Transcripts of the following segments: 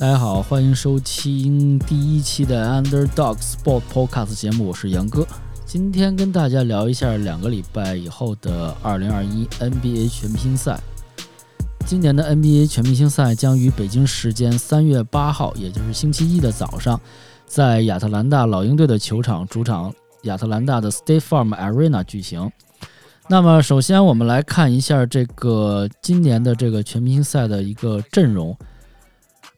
大家好，欢迎收听第一期的 Underdog Sport Podcast 节目，我是杨哥。今天跟大家聊一下两个礼拜以后的2021 NBA 全明星赛。今年的 NBA 全明星赛将于北京时间3月8号，也就是星期一的早上，在亚特兰大老鹰队的球场主场亚特兰大的 State Farm Arena 举行。那么，首先我们来看一下这个今年的这个全明星赛的一个阵容。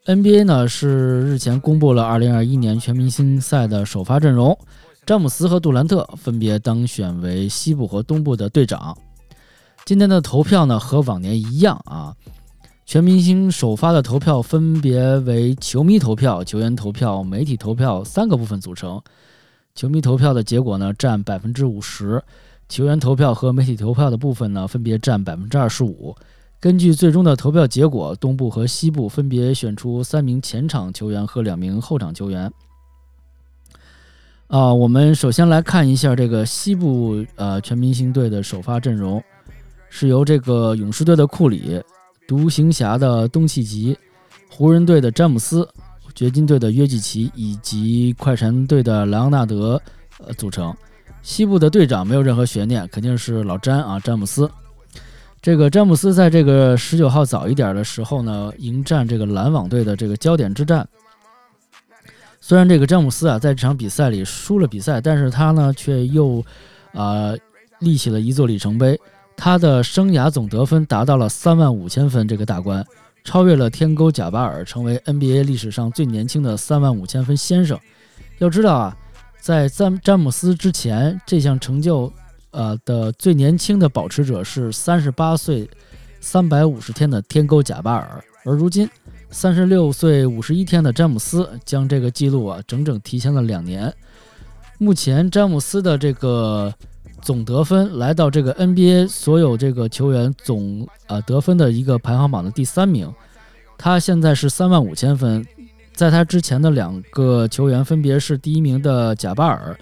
NBA 呢是日前公布了2021年全明星赛的首发阵容，詹姆斯和杜兰特分别当选为西部和东部的队长。今天的投票呢和往年一样啊，全明星首发的投票分别为球迷投票、球员投票、媒体投票三个部分组成。球迷投票的结果呢占百分之五十。球员投票和媒体投票的部分呢，分别占百分之二十五。根据最终的投票结果，东部和西部分别选出三名前场球员和两名后场球员。啊，我们首先来看一下这个西部呃全明星队的首发阵容，是由这个勇士队的库里、独行侠的东契奇、湖人队的詹姆斯、掘金队的约基奇以及快船队的莱昂纳德呃组成。西部的队长没有任何悬念，肯定是老詹啊，詹姆斯。这个詹姆斯在这个十九号早一点的时候呢，迎战这个篮网队的这个焦点之战。虽然这个詹姆斯啊在这场比赛里输了比赛，但是他呢却又啊立起了一座里程碑，他的生涯总得分达到了三万五千分这个大关，超越了天勾贾巴尔，成为 NBA 历史上最年轻的三万五千分先生。要知道啊。在詹詹姆斯之前，这项成就，呃的最年轻的保持者是三十八岁三百五十天的天勾贾巴尔，而如今三十六岁五十一天的詹姆斯将这个记录啊整整提前了两年。目前詹姆斯的这个总得分来到这个 NBA 所有这个球员总呃得分的一个排行榜的第三名，他现在是三万五千分。在他之前的两个球员分别是第一名的贾巴尔，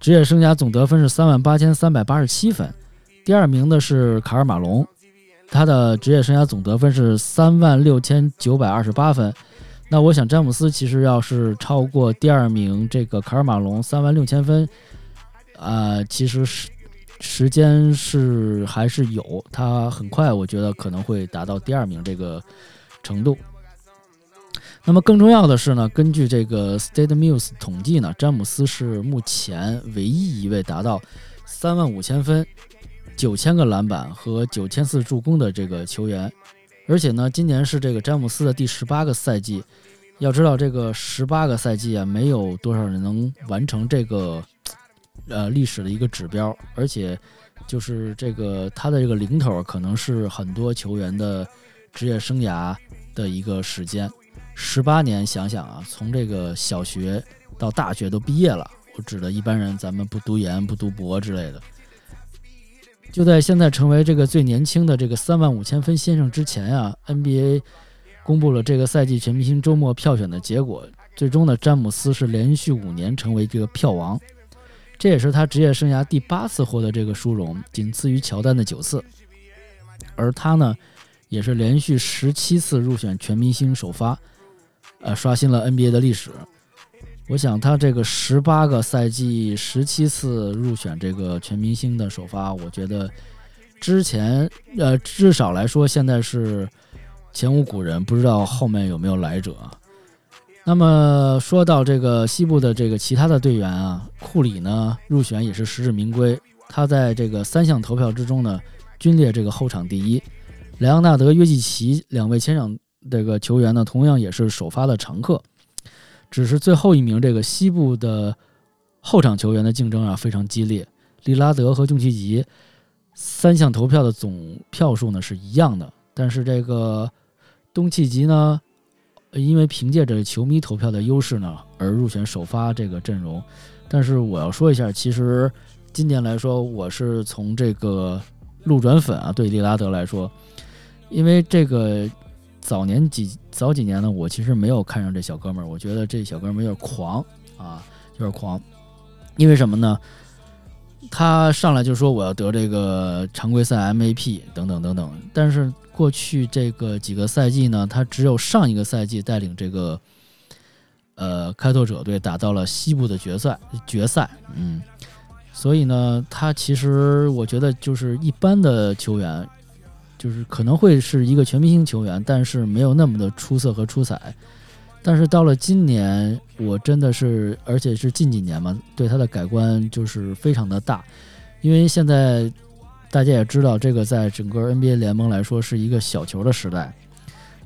职业生涯总得分是三万八千三百八十七分；第二名的是卡尔马龙，他的职业生涯总得分是三万六千九百二十八分。那我想詹姆斯其实要是超过第二名这个卡尔马龙三万六千分，啊，其实是时间是还是有，他很快我觉得可能会达到第二名这个程度。那么更重要的是呢，根据这个 State Muse 统计呢，詹姆斯是目前唯一一位达到三万五千分、九千个篮板和九千次助攻的这个球员。而且呢，今年是这个詹姆斯的第十八个赛季。要知道，这个十八个赛季啊，没有多少人能完成这个呃历史的一个指标。而且，就是这个他的这个零头，可能是很多球员的职业生涯的一个时间。十八年，想想啊，从这个小学到大学都毕业了。我指的一般人，咱们不读研、不读博之类的。就在现在成为这个最年轻的这个三万五千分先生之前啊，NBA 公布了这个赛季全明星周末票选的结果。最终呢，詹姆斯是连续五年成为这个票王，这也是他职业生涯第八次获得这个殊荣，仅次于乔丹的九次。而他呢，也是连续十七次入选全明星首发。呃，刷新了 NBA 的历史。我想他这个十八个赛季十七次入选这个全明星的首发，我觉得之前呃至少来说现在是前无古人，不知道后面有没有来者。那么说到这个西部的这个其他的队员啊，库里呢入选也是实至名归，他在这个三项投票之中呢均列这个后场第一。莱昂纳德、约基奇两位前场。这个球员呢，同样也是首发的常客，只是最后一名这个西部的后场球员的竞争啊非常激烈。利拉德和东契奇三项投票的总票数呢是一样的，但是这个东契奇呢，因为凭借着球迷投票的优势呢而入选首发这个阵容。但是我要说一下，其实今年来说，我是从这个路转粉啊，对利拉德来说，因为这个。早年几早几年呢，我其实没有看上这小哥们儿，我觉得这小哥们儿有点狂啊，有点狂。因为什么呢？他上来就说我要得这个常规赛 MVP 等等等等，但是过去这个几个赛季呢，他只有上一个赛季带领这个呃开拓者队打到了西部的决赛决赛，嗯，所以呢，他其实我觉得就是一般的球员，就是可能会是一个全明星球员，但是没有那么的出色和出彩。但是到了今年，我真的是，而且是近几年嘛，对他的改观就是非常的大，因为现在大家也知道，这个在整个 NBA 联盟来说是一个小球的时代，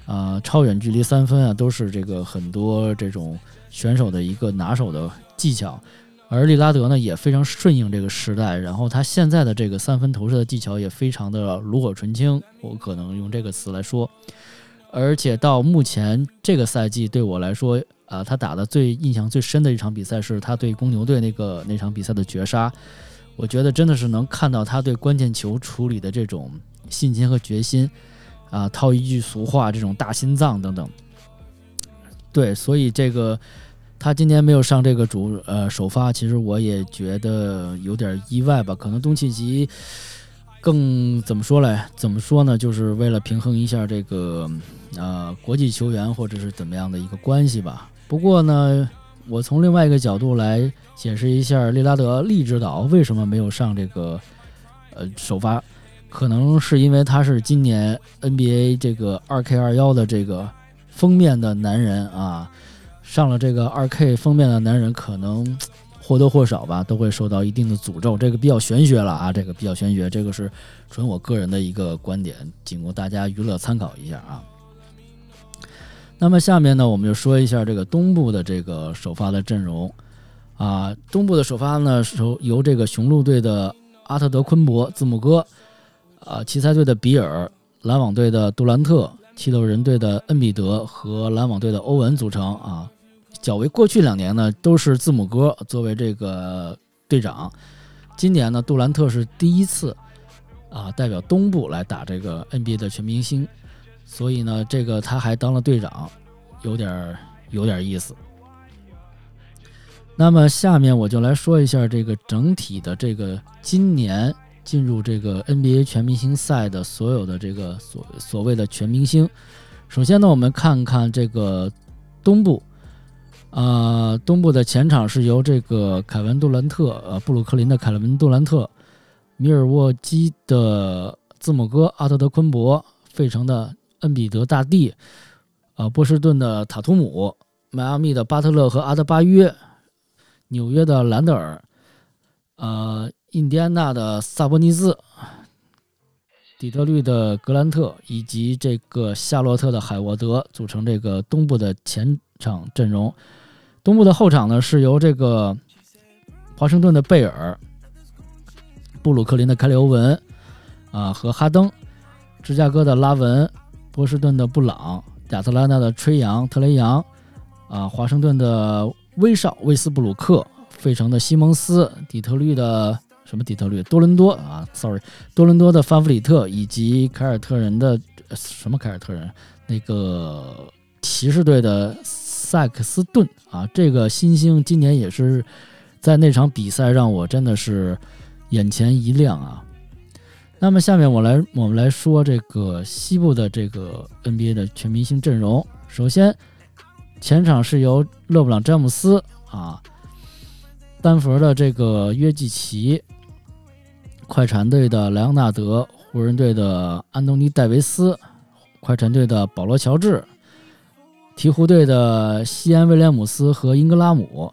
啊，超远距离三分啊，都是这个很多这种选手的一个拿手的技巧，而利拉德呢也非常顺应这个时代，然后他现在的这个三分投射的技巧也非常的炉火纯青，我可能用这个词来说。而且到目前这个赛季，对我来说，啊，他打的最印象最深的一场比赛是他对公牛队那个那场比赛的绝杀。我觉得真的是能看到他对关键球处理的这种信心和决心，啊，套一句俗话，这种大心脏等等。对，所以这个他今年没有上这个主呃首发，其实我也觉得有点意外吧，可能东契奇。更怎么说嘞？怎么说呢？就是为了平衡一下这个，呃，国际球员或者是怎么样的一个关系吧。不过呢，我从另外一个角度来解释一下利拉德利指导为什么没有上这个，呃，首发，可能是因为他是今年 NBA 这个二 K 二幺的这个封面的男人啊，上了这个二 K 封面的男人可能。或多或少吧，都会受到一定的诅咒，这个比较玄学了啊，这个比较玄学，这个是纯我个人的一个观点，仅供大家娱乐参考一下啊。那么下面呢，我们就说一下这个东部的这个首发的阵容啊，东部的首发呢是由这个雄鹿队的阿特德昆博字母哥啊，奇才队的比尔，篮网队的杜兰特，七六人队的恩比德和篮网队的欧文组成啊。较为过去两年呢，都是字母哥作为这个队长。今年呢，杜兰特是第一次啊代表东部来打这个 NBA 的全明星，所以呢，这个他还当了队长，有点有点意思。那么下面我就来说一下这个整体的这个今年进入这个 NBA 全明星赛的所有的这个所所谓的全明星。首先呢，我们看看这个东部。啊，东部的前场是由这个凯文杜兰特，呃，布鲁克林的凯文杜兰特，米尔沃基的字母哥阿特德昆博，费城的恩比德大帝，啊，波士顿的塔图姆，迈阿密的巴特勒和阿德巴约，纽约的兰德尔，呃，印第安纳的萨博尼斯，底特律的格兰特，以及这个夏洛特的海沃德组成这个东部的前场阵容。东部的后场呢，是由这个华盛顿的贝尔、布鲁克林的凯里欧文啊和哈登，芝加哥的拉文、波士顿的布朗、亚特兰大的吹杨、特雷杨啊，华盛顿的威少、威斯布鲁克、费城的西蒙斯、底特律的什么底特律多伦多啊，sorry，多伦多的范弗里特以及凯尔特人的什么凯尔特人那个骑士队的。萨克斯顿啊，这个新星今年也是在那场比赛让我真的是眼前一亮啊。那么下面我来我们来说这个西部的这个 NBA 的全明星阵容。首先前场是由勒布朗詹姆斯啊，丹佛的这个约基奇，快船队的莱昂纳德，湖人队的安东尼戴维斯，快船队的保罗乔治。鹈鹕队的西安威廉姆斯和英格拉姆，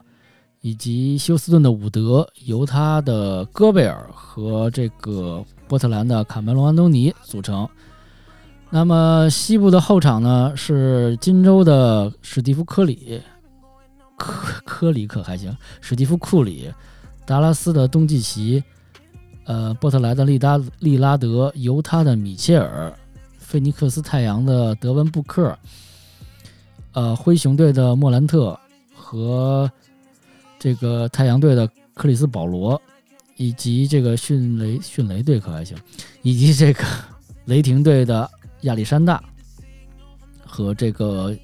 以及休斯顿的伍德、犹他的戈贝尔和这个波特兰的卡梅隆安东尼组成。那么西部的后场呢，是金州的史蒂夫科里，科科里可还行？史蒂夫库里，达拉斯的东契奇，呃，波特兰的利达利拉德，犹他的米切尔，菲尼克斯太阳的德文布克。呃，灰熊队的莫兰特和这个太阳队的克里斯保罗，以及这个迅雷迅雷队可还行，以及这个 雷霆队的亚历山大和这个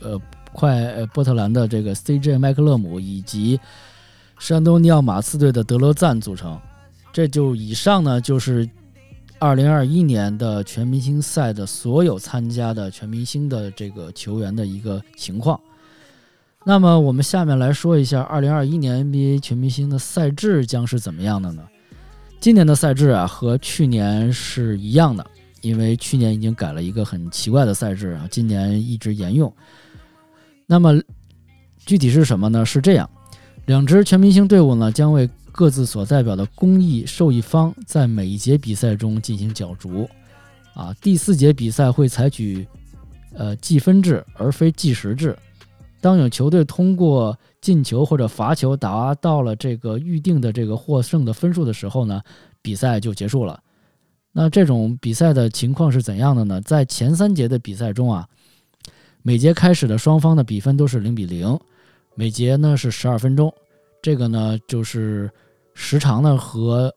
呃快波特兰的这个 CJ 麦克勒姆，以及山东尼奥马刺队的德罗赞组成。这就以上呢，就是2021年的全明星赛的所有参加的全明星的这个球员的一个情况。那么我们下面来说一下2021年 NBA 全明星的赛制将是怎么样的呢？今年的赛制啊和去年是一样的，因为去年已经改了一个很奇怪的赛制啊，今年一直沿用。那么具体是什么呢？是这样，两支全明星队伍呢将为各自所代表的公益受益方在每一节比赛中进行角逐。啊，第四节比赛会采取呃计分制而非计时制。当有球队通过进球或者罚球达到了这个预定的这个获胜的分数的时候呢，比赛就结束了。那这种比赛的情况是怎样的呢？在前三节的比赛中啊，每节开始的双方的比分都是零比零，每节呢是十二分钟。这个呢就是时长呢和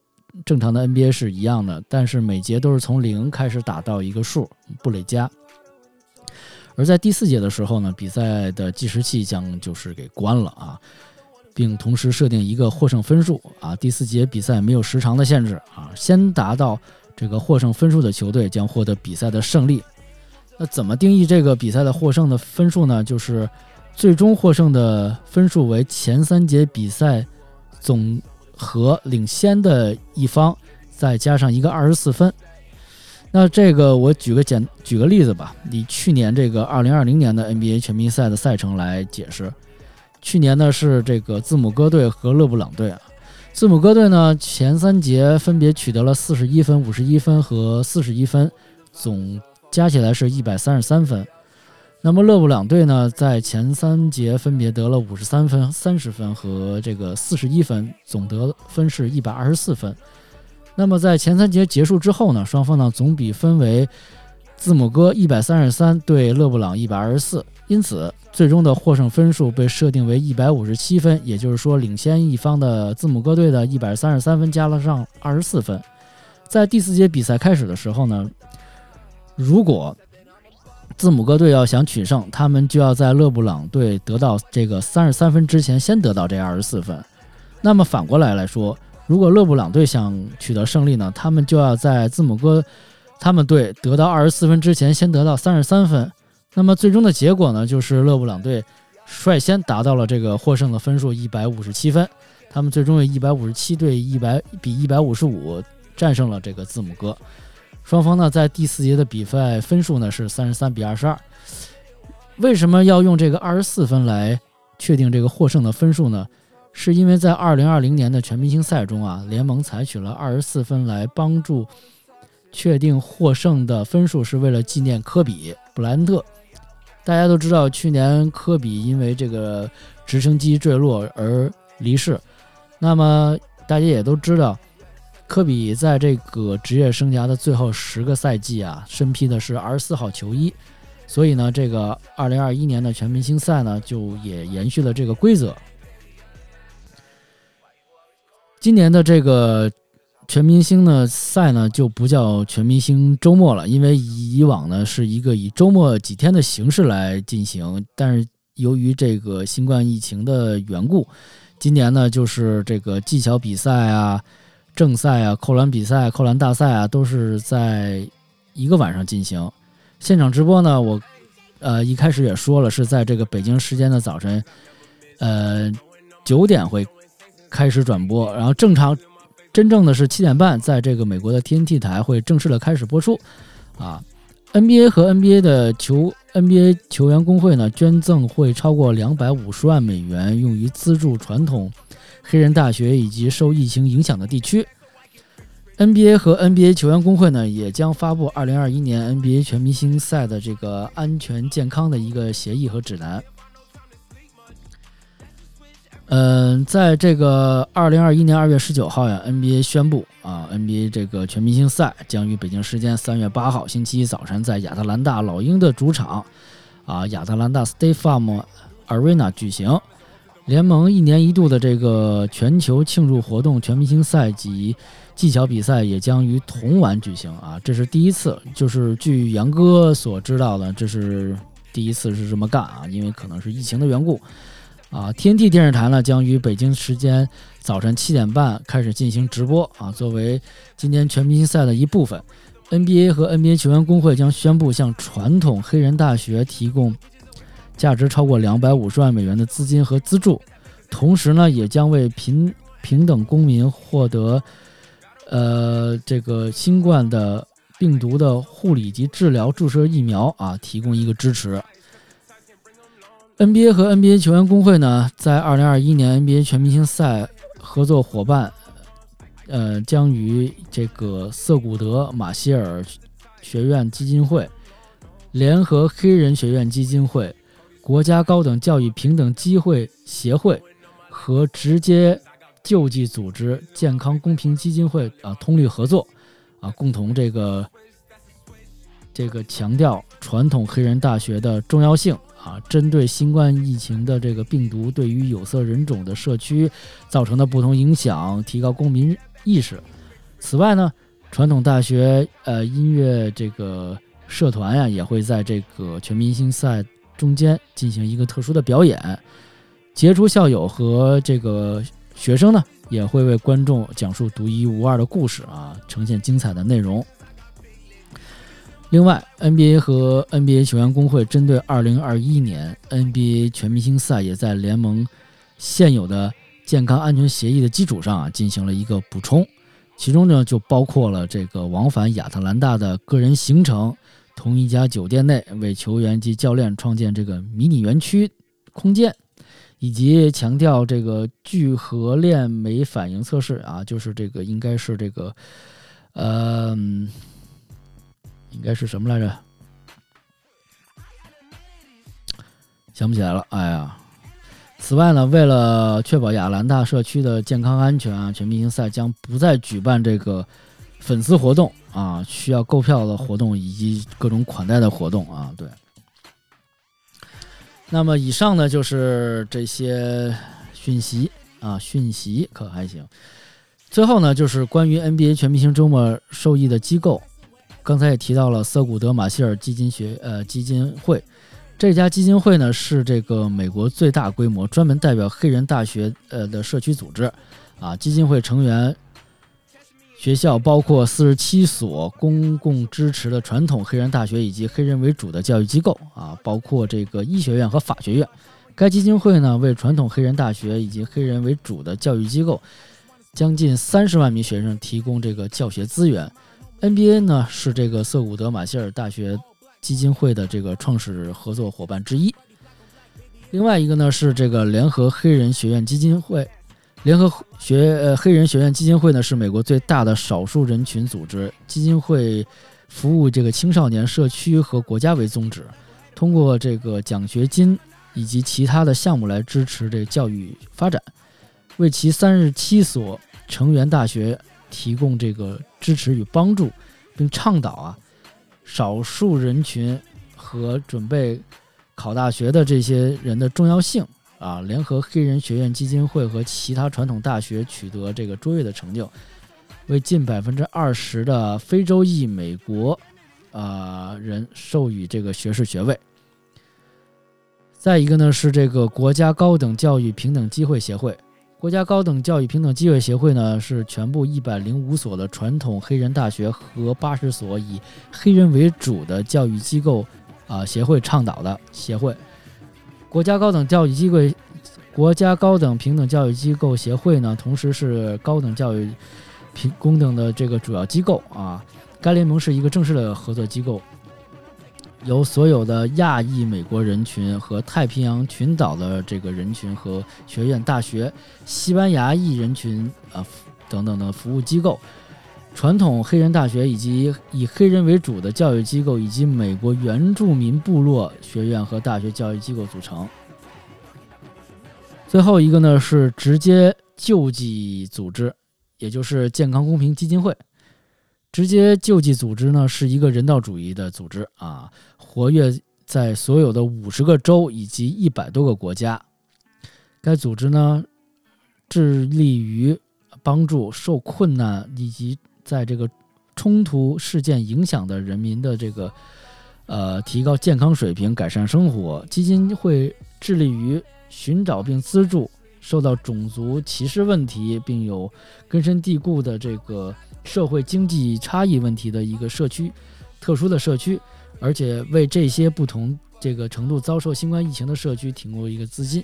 正常的 NBA 是一样的，但是每节都是从零开始打到一个数，不累加。而在第四节的时候呢，比赛的计时器将就是给关了啊，并同时设定一个获胜分数啊。第四节比赛没有时长的限制啊，先达到这个获胜分数的球队将获得比赛的胜利。那怎么定义这个比赛的获胜的分数呢？就是最终获胜的分数为前三节比赛总和领先的一方再加上一个二十四分。那这个我举个简举个例子吧，以去年这个二零二零年的 NBA 全明星赛的赛程来解释。去年呢是这个字母哥队和勒布朗队啊，字母哥队呢前三节分别取得了四十一分、五十一分和四十一分，总加起来是一百三十三分。那么勒布朗队呢在前三节分别得了五十三分、三十分和这个四十一分，总得分是一百二十四分。那么在前三节结束之后呢，双方呢总比分为字母哥一百三十三对勒布朗一百二十四，因此最终的获胜分数被设定为一百五十七分，也就是说领先一方的字母哥队的一百三十三分加了上二十四分。在第四节比赛开始的时候呢，如果字母哥队要想取胜，他们就要在勒布朗队得到这个三十三分之前先得到这二十四分。那么反过来来说。如果勒布朗队想取得胜利呢，他们就要在字母哥他们队得到二十四分之前先得到三十三分。那么最终的结果呢，就是勒布朗队率先达到了这个获胜的分数一百五十七分，他们最终以一百五十七对一百比一百五十五战胜了这个字母哥。双方呢在第四节的比赛分数呢是三十三比二十二。为什么要用这个二十四分来确定这个获胜的分数呢？是因为在二零二零年的全明星赛中啊，联盟采取了二十四分来帮助确定获胜的分数，是为了纪念科比布莱恩特。大家都知道，去年科比因为这个直升机坠落而离世。那么大家也都知道，科比在这个职业生涯的最后十个赛季啊，身披的是二十四号球衣。所以呢，这个二零二一年的全明星赛呢，就也延续了这个规则。今年的这个全明星呢赛呢就不叫全明星周末了，因为以往呢是一个以周末几天的形式来进行，但是由于这个新冠疫情的缘故，今年呢就是这个技巧比赛啊、正赛啊、扣篮比赛、扣篮大赛啊都是在一个晚上进行。现场直播呢，我呃一开始也说了，是在这个北京时间的早晨，呃九点会。开始转播，然后正常，真正的是七点半，在这个美国的 TNT 台会正式的开始播出。啊，NBA 和 NBA 的球 NBA 球员工会呢，捐赠会超过两百五十万美元，用于资助传统黑人大学以及受疫情影响的地区。NBA 和 NBA 球员工会呢，也将发布二零二一年 NBA 全明星赛的这个安全健康的一个协议和指南。嗯，在这个二零二一年二月十九号呀，NBA 宣布啊，NBA 这个全明星赛将于北京时间三月八号星期一早晨在亚特兰大老鹰的主场啊亚特兰大 State Farm Arena 举行。联盟一年一度的这个全球庆祝活动全明星赛及技巧比赛也将于同晚举行啊，这是第一次，就是据杨哥所知道的，这是第一次是这么干啊，因为可能是疫情的缘故。啊，TNT 电视台呢将于北京时间早晨七点半开始进行直播啊，作为今年全明星赛的一部分，NBA 和 NBA 球员工会将宣布向传统黑人大学提供价值超过两百五十万美元的资金和资助，同时呢，也将为平平等公民获得呃这个新冠的病毒的护理及治疗注射疫苗啊提供一个支持。NBA 和 NBA 球员工会呢，在2021年 NBA 全明星赛合作伙伴，呃，将于这个瑟古德马歇尔学院基金会、联合黑人学院基金会、国家高等教育平等机会协会和直接救济组织健康公平基金会啊通力合作，啊，共同这个这个强调传统黑人大学的重要性。啊，针对新冠疫情的这个病毒对于有色人种的社区造成的不同影响，提高公民意识。此外呢，传统大学呃音乐这个社团呀，也会在这个全明星赛中间进行一个特殊的表演。杰出校友和这个学生呢，也会为观众讲述独一无二的故事啊，呈现精彩的内容。另外，NBA 和 NBA 球员工会针对2021年 NBA 全明星赛，也在联盟现有的健康安全协议的基础上啊，进行了一个补充。其中呢，就包括了这个往返亚特兰大的个人行程，同一家酒店内为球员及教练创建这个迷你园区空间，以及强调这个聚合链酶反应测试啊，就是这个应该是这个，嗯。应该是什么来着？想不起来了。哎呀，此外呢，为了确保亚兰大社区的健康安全啊，全明星赛将不再举办这个粉丝活动啊，需要购票的活动以及各种款待的活动啊。对。那么以上呢就是这些讯息啊，讯息可还行。最后呢，就是关于 NBA 全明星周末受益的机构。刚才也提到了瑟古德马歇尔基金学呃基金会，这家基金会呢是这个美国最大规模专门代表黑人大学呃的社区组织，啊，基金会成员学校包括四十七所公共支持的传统黑人大学以及黑人为主的教育机构啊，包括这个医学院和法学院。该基金会呢为传统黑人大学以及黑人为主的教育机构将近三十万名学生提供这个教学资源。NBA 呢是这个瑟伍德马歇尔大学基金会的这个创始合作伙伴之一。另外一个呢是这个联合黑人学院基金会。联合学呃黑人学院基金会呢是美国最大的少数人群组织基金会，服务这个青少年社区和国家为宗旨，通过这个奖学金以及其他的项目来支持这教育发展，为其三十七所成员大学。提供这个支持与帮助，并倡导啊少数人群和准备考大学的这些人的重要性啊。联合黑人学院基金会和其他传统大学取得这个卓越的成就，为近百分之二十的非洲裔美国啊人授予这个学士学位。再一个呢是这个国家高等教育平等机会协会。国家高等教育平等机会协会呢，是全部一百零五所的传统黑人大学和八十所以黑人为主的教育机构啊协会倡导的协会。国家高等教育机构、国家高等平等教育机构协会呢，同时是高等教育平公等的这个主要机构啊。该联盟是一个正式的合作机构。由所有的亚裔美国人群和太平洋群岛的这个人群和学院、大学、西班牙裔人群啊等等的服务机构、传统黑人大学以及以黑人为主的教育机构以及美国原住民部落学院和大学教育机构组成。最后一个呢是直接救济组织，也就是健康公平基金会。直接救济组织呢是一个人道主义的组织啊，活跃在所有的五十个州以及一百多个国家。该组织呢致力于帮助受困难以及在这个冲突事件影响的人民的这个呃提高健康水平、改善生活。基金会致力于寻找并资助受到种族歧视问题并有根深蒂固的这个社会经济差异问题的一个社区，特殊的社区，而且为这些不同这个程度遭受新冠疫情的社区提供一个资金。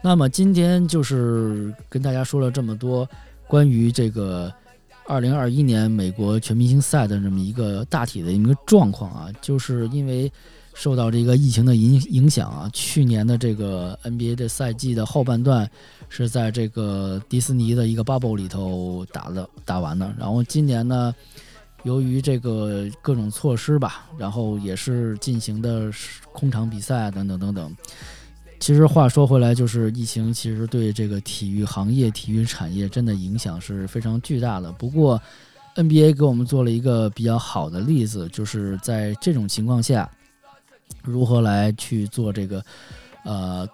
那么今天就是跟大家说了这么多关于这个二零二一年美国全明星赛的这么一个大体的一个状况啊，就是因为受到这个疫情的影影响啊，去年的这个 NBA 的赛季的后半段是在这个迪士尼的一个 bubble 里头打的打完的，然后今年呢，由于这个各种措施吧，然后也是进行的空场比赛等等等等。其实话说回来，就是疫情其实对这个体育行业、体育产业真的影响是非常巨大的。不过，NBA 给我们做了一个比较好的例子，就是在这种情况下，如何来去做这个呃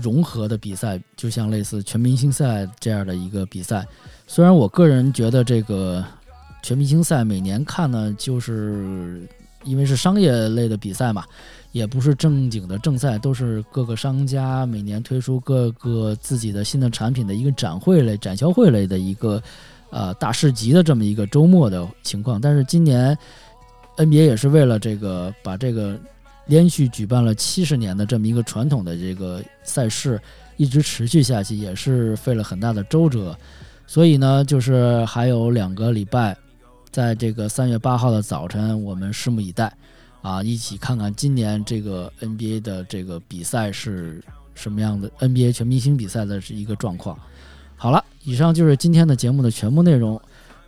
融合的比赛，就像类似全明星赛这样的一个比赛。虽然我个人觉得这个全明星赛每年看呢，就是因为是商业类的比赛嘛。也不是正经的正赛，都是各个商家每年推出各个自己的新的产品的一个展会类、展销会类的一个呃大市集的这么一个周末的情况。但是今年 NBA 也是为了这个把这个连续举办了七十年的这么一个传统的这个赛事一直持续下去，也是费了很大的周折。所以呢，就是还有两个礼拜，在这个三月八号的早晨，我们拭目以待。啊，一起看看今年这个 NBA 的这个比赛是什么样的？NBA 全明星比赛的是一个状况。好了，以上就是今天的节目的全部内容。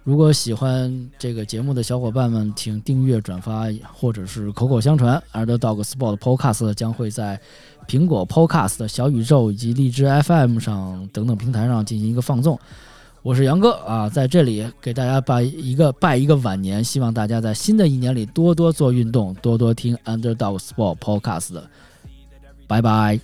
如果喜欢这个节目的小伙伴们，请订阅、转发或者是口口相传。Underdog Sport Podcast 将会在苹果 Podcast、小宇宙以及荔枝 FM 上等等平台上进行一个放送。我是杨哥啊，在这里给大家拜一个拜一个晚年，希望大家在新的一年里多多做运动，多多听 Underdog Sport Podcast。拜拜。